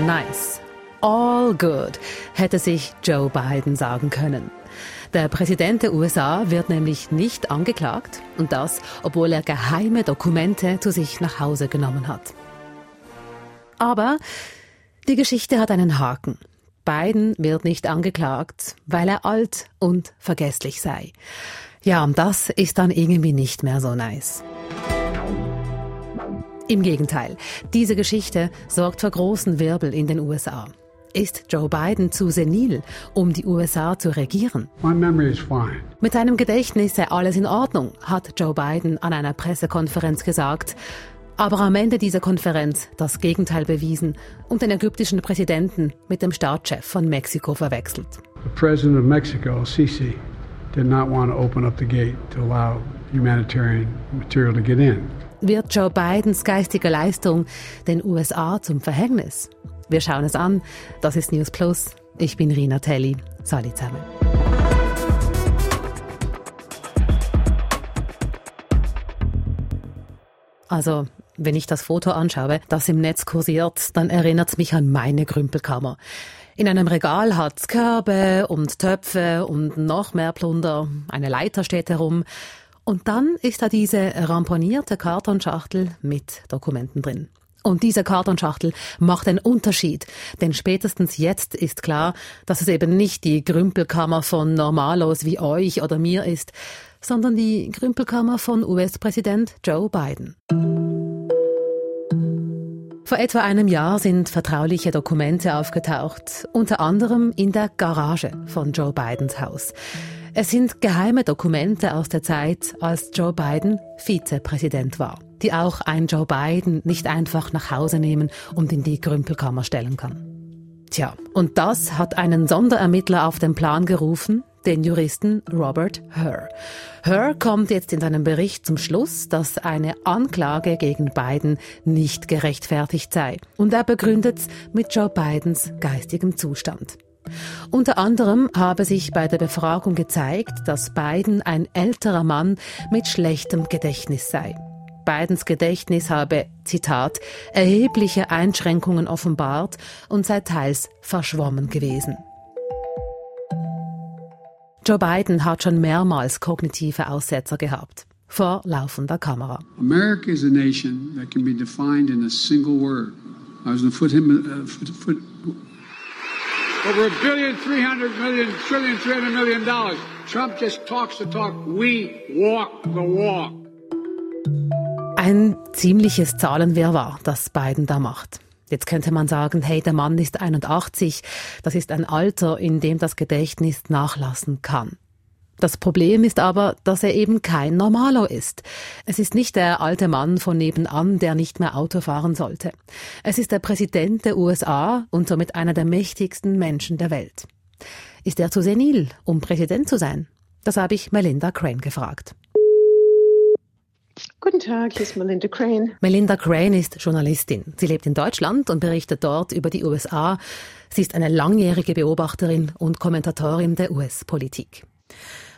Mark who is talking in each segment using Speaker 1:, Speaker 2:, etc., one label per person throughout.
Speaker 1: Nice. All good, hätte sich Joe Biden sagen können. Der Präsident der USA wird nämlich nicht angeklagt und das, obwohl er geheime Dokumente zu sich nach Hause genommen hat. Aber die Geschichte hat einen Haken. Biden wird nicht angeklagt, weil er alt und vergesslich sei. Ja, und das ist dann irgendwie nicht mehr so nice. Im Gegenteil, diese Geschichte sorgt für großen Wirbel in den USA. Ist Joe Biden zu senil, um die USA zu regieren? Mit seinem Gedächtnis sei alles in Ordnung, hat Joe Biden an einer Pressekonferenz gesagt. Aber am Ende dieser Konferenz das Gegenteil bewiesen und den ägyptischen Präsidenten mit dem Staatschef von Mexiko verwechselt.
Speaker 2: The President of Mexico, Sisi, did not want to open up the gate to allow humanitarian material to get in.
Speaker 1: Wird Joe Bidens geistige Leistung den USA zum Verhängnis? Wir schauen es an. Das ist News Plus. Ich bin Rina Telli. Salut zusammen. Also, wenn ich das Foto anschaue, das im Netz kursiert, dann erinnert es mich an meine Grümpelkammer. In einem Regal hat's Körbe und Töpfe und noch mehr Plunder. Eine Leiter steht herum. Und dann ist da diese ramponierte Kartonschachtel mit Dokumenten drin. Und diese Kartonschachtel macht einen Unterschied, denn spätestens jetzt ist klar, dass es eben nicht die Grümpelkammer von Normalos wie euch oder mir ist, sondern die Grümpelkammer von US-Präsident Joe Biden. Vor etwa einem Jahr sind vertrauliche Dokumente aufgetaucht, unter anderem in der Garage von Joe Bidens Haus. Es sind geheime Dokumente aus der Zeit, als Joe Biden Vizepräsident war, die auch ein Joe Biden nicht einfach nach Hause nehmen und in die Grümpelkammer stellen kann. Tja, und das hat einen Sonderermittler auf den Plan gerufen, den Juristen Robert Herr. Herr kommt jetzt in seinem Bericht zum Schluss, dass eine Anklage gegen Biden nicht gerechtfertigt sei. Und er begründet es mit Joe Bidens geistigem Zustand. Unter anderem habe sich bei der Befragung gezeigt, dass Biden ein älterer Mann mit schlechtem Gedächtnis sei. Bidens Gedächtnis habe, Zitat, erhebliche Einschränkungen offenbart und sei teils verschwommen gewesen. Joe Biden hat schon mehrmals kognitive Aussetzer gehabt. Vor laufender Kamera.
Speaker 2: America is a nation that can be defined in a single word. I was going to put him, uh, over a billion, three hundred million, trillion, three hundred million dollars. Trump just talks the talk. We walk the walk.
Speaker 1: Ein ziemliches Zahlenwirrwarr, das Biden da macht. Jetzt könnte man sagen, hey, der Mann ist 81, das ist ein Alter, in dem das Gedächtnis nachlassen kann. Das Problem ist aber, dass er eben kein Normalo ist. Es ist nicht der alte Mann von nebenan, der nicht mehr Auto fahren sollte. Es ist der Präsident der USA und somit einer der mächtigsten Menschen der Welt. Ist er zu senil, um Präsident zu sein? Das habe ich Melinda Crane gefragt.
Speaker 3: Guten Tag, hier ist Melinda Crane.
Speaker 1: Melinda Crane ist Journalistin. Sie lebt in Deutschland und berichtet dort über die USA. Sie ist eine langjährige Beobachterin und Kommentatorin der US-Politik.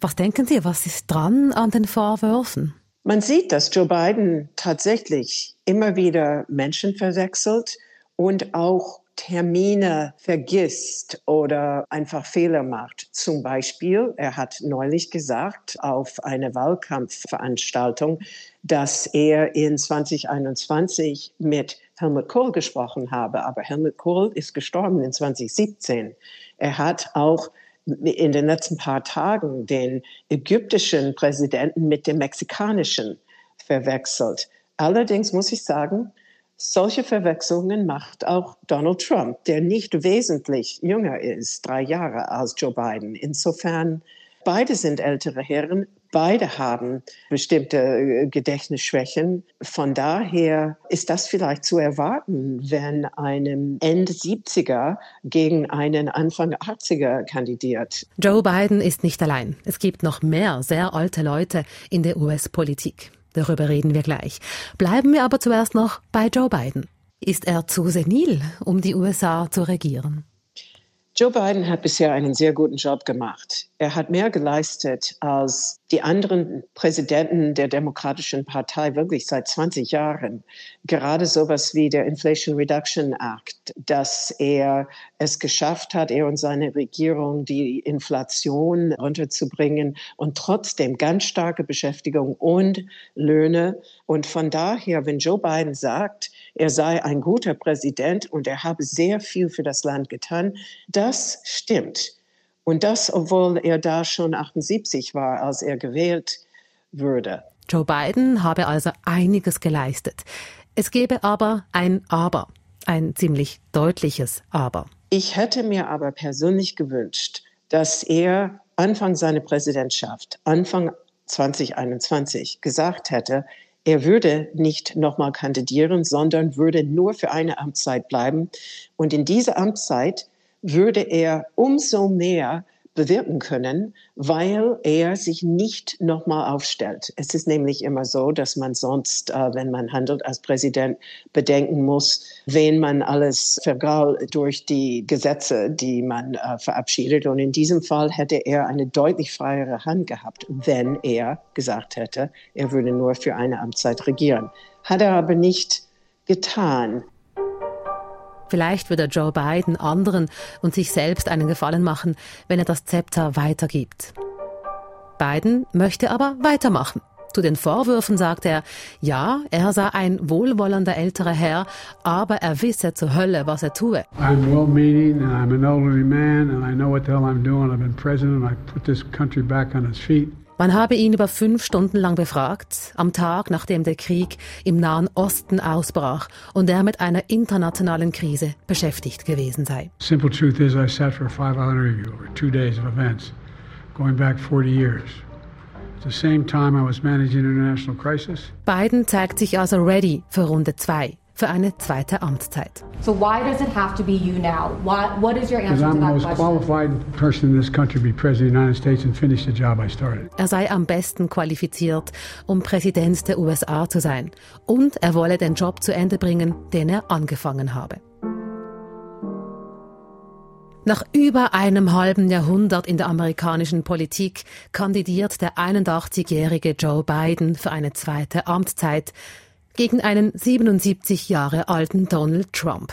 Speaker 1: Was denken Sie, was ist dran an den Vorwürfen?
Speaker 3: Man sieht, dass Joe Biden tatsächlich immer wieder Menschen verwechselt und auch Termine vergisst oder einfach Fehler macht. Zum Beispiel, er hat neulich gesagt auf einer Wahlkampfveranstaltung, dass er in 2021 mit Helmut Kohl gesprochen habe, aber Helmut Kohl ist gestorben in 2017. Er hat auch in den letzten paar Tagen den ägyptischen Präsidenten mit dem mexikanischen verwechselt. Allerdings muss ich sagen, solche Verwechslungen macht auch Donald Trump, der nicht wesentlich jünger ist, drei Jahre als Joe Biden. Insofern, beide sind ältere Herren, beide haben bestimmte äh, Gedächtnisschwächen. Von daher ist das vielleicht zu erwarten, wenn einem Ende 70er gegen einen Anfang 80er kandidiert.
Speaker 1: Joe Biden ist nicht allein. Es gibt noch mehr sehr alte Leute in der US-Politik. Darüber reden wir gleich. Bleiben wir aber zuerst noch bei Joe Biden. Ist er zu senil, um die USA zu regieren?
Speaker 3: Joe Biden hat bisher einen sehr guten Job gemacht. Er hat mehr geleistet als die anderen Präsidenten der Demokratischen Partei wirklich seit 20 Jahren. Gerade sowas wie der Inflation Reduction Act, dass er es geschafft hat, er und seine Regierung die Inflation runterzubringen und trotzdem ganz starke Beschäftigung und Löhne. Und von daher, wenn Joe Biden sagt, er sei ein guter Präsident und er habe sehr viel für das Land getan. Das stimmt. Und das, obwohl er da schon 78 war, als er gewählt wurde.
Speaker 1: Joe Biden habe also einiges geleistet. Es gäbe aber ein Aber, ein ziemlich deutliches Aber.
Speaker 3: Ich hätte mir aber persönlich gewünscht, dass er Anfang seiner Präsidentschaft, Anfang 2021, gesagt hätte, er würde nicht nochmal kandidieren, sondern würde nur für eine Amtszeit bleiben. Und in dieser Amtszeit würde er umso mehr bewirken können, weil er sich nicht nochmal aufstellt. Es ist nämlich immer so, dass man sonst, äh, wenn man handelt als Präsident, bedenken muss, wen man alles vergrault durch die Gesetze, die man äh, verabschiedet. Und in diesem Fall hätte er eine deutlich freiere Hand gehabt, wenn er gesagt hätte, er würde nur für eine Amtszeit regieren. Hat er aber nicht getan.
Speaker 1: Vielleicht würde Joe Biden anderen und sich selbst einen Gefallen machen, wenn er das Zepter weitergibt. Biden möchte aber weitermachen. Zu den Vorwürfen sagt er, ja, er sei ein wohlwollender älterer Herr, aber er wisse zur Hölle, was er tue. I'm well-meaning and I'm an elderly man and I know what the hell I'm doing. I've been president and I put this country back on its feet. Man habe ihn über fünf Stunden lang befragt, am Tag, nachdem der Krieg im Nahen Osten ausbrach und er mit einer internationalen Krise beschäftigt gewesen sei. Simple truth is I sat for a five-hour interview over two days of events, going back 40 years. At the same time I was managing international crisis. Biden zeigt sich also ready für Runde zwei für eine zweite Amtszeit. So why does it have to be you now? What, what is your answer to that question? qualified person in this country to be president of the United States and finish the job I started. Er sei am besten qualifiziert, um Präsident der USA zu sein. Und er wolle den Job zu Ende bringen, den er angefangen habe. Nach über einem halben Jahrhundert in der amerikanischen Politik kandidiert der 81-jährige Joe Biden für eine zweite Amtszeit gegen einen 77 Jahre alten Donald Trump.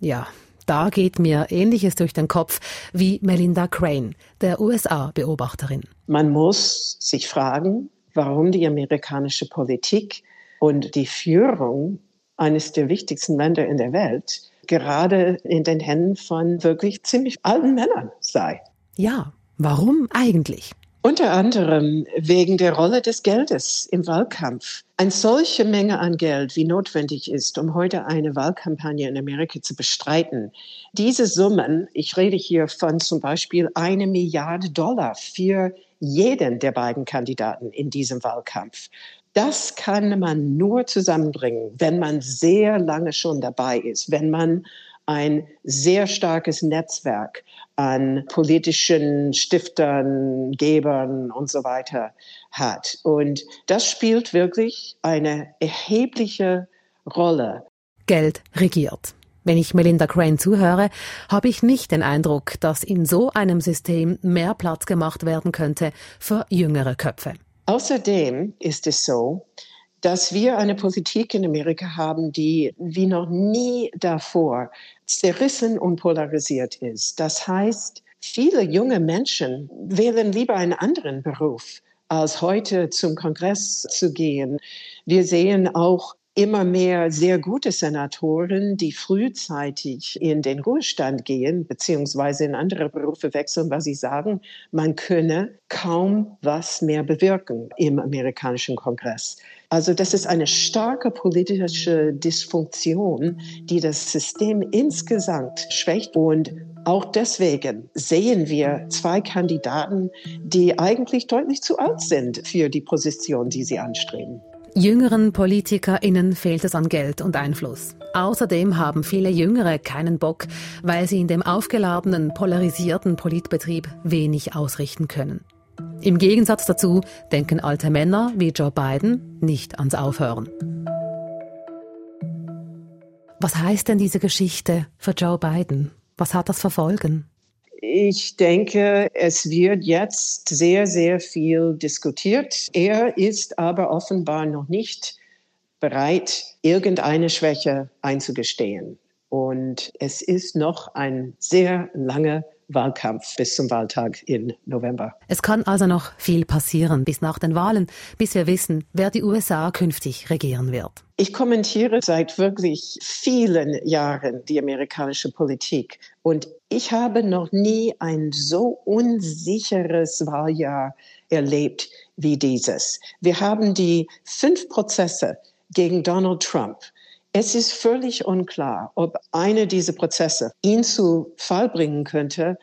Speaker 1: Ja, da geht mir Ähnliches durch den Kopf wie Melinda Crane, der USA-Beobachterin.
Speaker 3: Man muss sich fragen, warum die amerikanische Politik und die Führung eines der wichtigsten Länder in der Welt gerade in den Händen von wirklich ziemlich alten Männern sei.
Speaker 1: Ja, warum eigentlich?
Speaker 3: Unter anderem wegen der Rolle des Geldes im Wahlkampf. Eine solche Menge an Geld, wie notwendig ist, um heute eine Wahlkampagne in Amerika zu bestreiten. Diese Summen, ich rede hier von zum Beispiel eine Milliarde Dollar für jeden der beiden Kandidaten in diesem Wahlkampf. Das kann man nur zusammenbringen, wenn man sehr lange schon dabei ist, wenn man ein sehr starkes Netzwerk an politischen Stiftern, Gebern und so weiter hat. Und das spielt wirklich eine erhebliche Rolle.
Speaker 1: Geld regiert. Wenn ich Melinda Crane zuhöre, habe ich nicht den Eindruck, dass in so einem System mehr Platz gemacht werden könnte für jüngere Köpfe.
Speaker 3: Außerdem ist es so, dass wir eine Politik in Amerika haben, die wie noch nie davor zerrissen und polarisiert ist. Das heißt, viele junge Menschen wählen lieber einen anderen Beruf, als heute zum Kongress zu gehen. Wir sehen auch immer mehr sehr gute Senatoren, die frühzeitig in den Ruhestand gehen, beziehungsweise in andere Berufe wechseln, weil sie sagen, man könne kaum was mehr bewirken im amerikanischen Kongress. Also das ist eine starke politische Dysfunktion, die das System insgesamt schwächt. Und auch deswegen sehen wir zwei Kandidaten, die eigentlich deutlich zu alt sind für die Position, die sie anstreben.
Speaker 1: Jüngeren PolitikerInnen fehlt es an Geld und Einfluss. Außerdem haben viele Jüngere keinen Bock, weil sie in dem aufgeladenen, polarisierten Politbetrieb wenig ausrichten können. Im Gegensatz dazu denken alte Männer wie Joe Biden nicht ans Aufhören. Was heißt denn diese Geschichte für Joe Biden? Was hat das verfolgen?
Speaker 3: Ich denke, es wird jetzt sehr, sehr viel diskutiert. Er ist aber offenbar noch nicht bereit, irgendeine Schwäche einzugestehen. Und es ist noch ein sehr langer Wahlkampf bis zum Wahltag im November.
Speaker 1: Es kann also noch viel passieren bis nach den Wahlen, bis wir wissen, wer die USA künftig regieren wird.
Speaker 3: Ich kommentiere seit wirklich vielen Jahren die amerikanische Politik und ich habe noch nie ein so unsicheres Wahljahr erlebt wie dieses. Wir haben die fünf Prozesse gegen Donald Trump es ist völlig unklar, ob einer dieser Prozesse ihn zu Fall bringen könnte,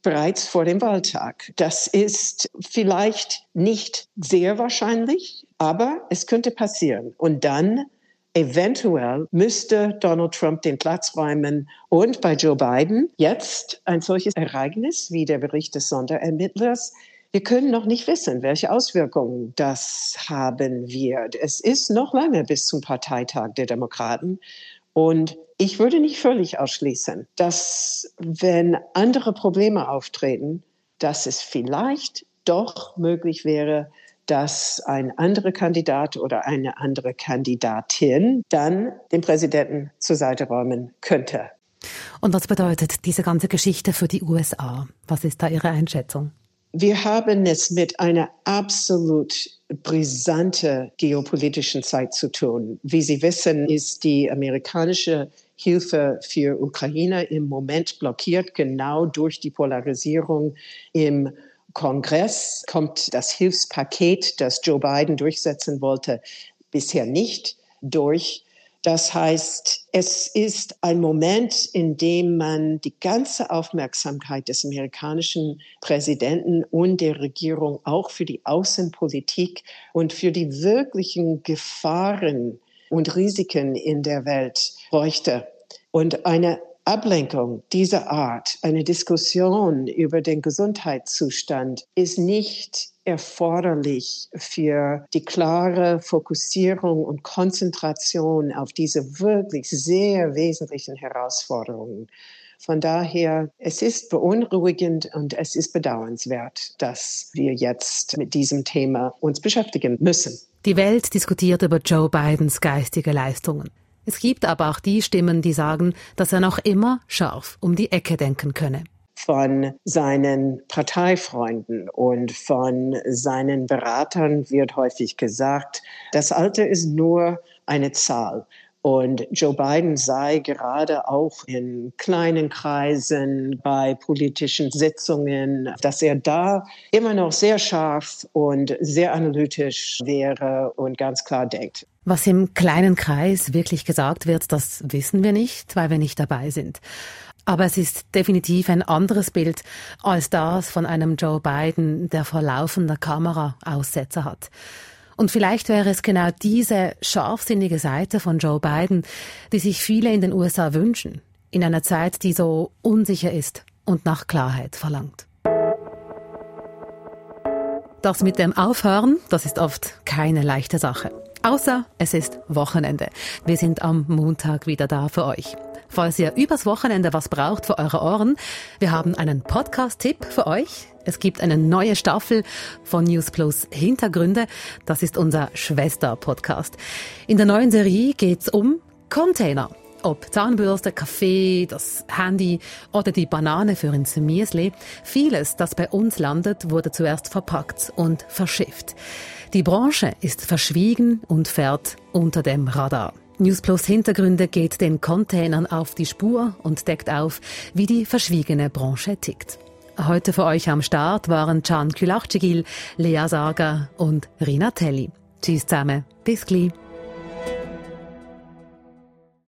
Speaker 3: bereits vor dem Wahltag. Das ist vielleicht nicht sehr wahrscheinlich, aber es könnte passieren. Und dann eventuell müsste Donald Trump den Platz räumen und bei Joe Biden jetzt ein solches Ereignis wie der Bericht des Sonderermittlers wir können noch nicht wissen, welche Auswirkungen das haben wird. Es ist noch lange bis zum Parteitag der Demokraten. Und ich würde nicht völlig ausschließen, dass wenn andere Probleme auftreten, dass es vielleicht doch möglich wäre, dass ein anderer Kandidat oder eine andere Kandidatin dann den Präsidenten zur Seite räumen könnte.
Speaker 1: Und was bedeutet diese ganze Geschichte für die USA? Was ist da Ihre Einschätzung?
Speaker 3: Wir haben es mit einer absolut brisante geopolitischen Zeit zu tun. Wie Sie wissen, ist die amerikanische Hilfe für Ukraine im Moment blockiert, genau durch die Polarisierung im Kongress kommt das Hilfspaket, das Joe Biden durchsetzen wollte, bisher nicht durch. Das heißt, es ist ein Moment, in dem man die ganze Aufmerksamkeit des amerikanischen Präsidenten und der Regierung auch für die Außenpolitik und für die wirklichen Gefahren und Risiken in der Welt bräuchte. Und eine Ablenkung dieser Art, eine Diskussion über den Gesundheitszustand ist nicht erforderlich für die klare Fokussierung und Konzentration auf diese wirklich sehr wesentlichen Herausforderungen. Von daher, es ist beunruhigend und es ist bedauernswert, dass wir jetzt mit diesem Thema uns beschäftigen müssen.
Speaker 1: Die Welt diskutiert über Joe Bidens geistige Leistungen. Es gibt aber auch die Stimmen, die sagen, dass er noch immer scharf um die Ecke denken könne
Speaker 3: von seinen Parteifreunden und von seinen Beratern wird häufig gesagt, das Alter ist nur eine Zahl. Und Joe Biden sei gerade auch in kleinen Kreisen bei politischen Sitzungen, dass er da immer noch sehr scharf und sehr analytisch wäre und ganz klar denkt.
Speaker 1: Was im kleinen Kreis wirklich gesagt wird, das wissen wir nicht, weil wir nicht dabei sind. Aber es ist definitiv ein anderes Bild als das von einem Joe Biden, der vor laufender Kamera Aussetzer hat. Und vielleicht wäre es genau diese scharfsinnige Seite von Joe Biden, die sich viele in den USA wünschen, in einer Zeit, die so unsicher ist und nach Klarheit verlangt. Das mit dem Aufhören, das ist oft keine leichte Sache. Außer es ist Wochenende. Wir sind am Montag wieder da für euch. Falls ihr übers Wochenende was braucht für eure Ohren, wir haben einen Podcast-Tipp für euch. Es gibt eine neue Staffel von News Plus Hintergründe. Das ist unser Schwester-Podcast. In der neuen Serie geht's um Container. Ob Zahnbürste, Kaffee, das Handy oder die Banane für ins Müsli. Vieles, das bei uns landet, wurde zuerst verpackt und verschifft. Die Branche ist verschwiegen und fährt unter dem Radar. News Plus Hintergründe geht den Containern auf die Spur und deckt auf, wie die verschwiegene Branche tickt. Heute für euch am Start waren Can Külachcigil, Lea Sager und Rina Telli. Tschüss zusammen, bis gleich.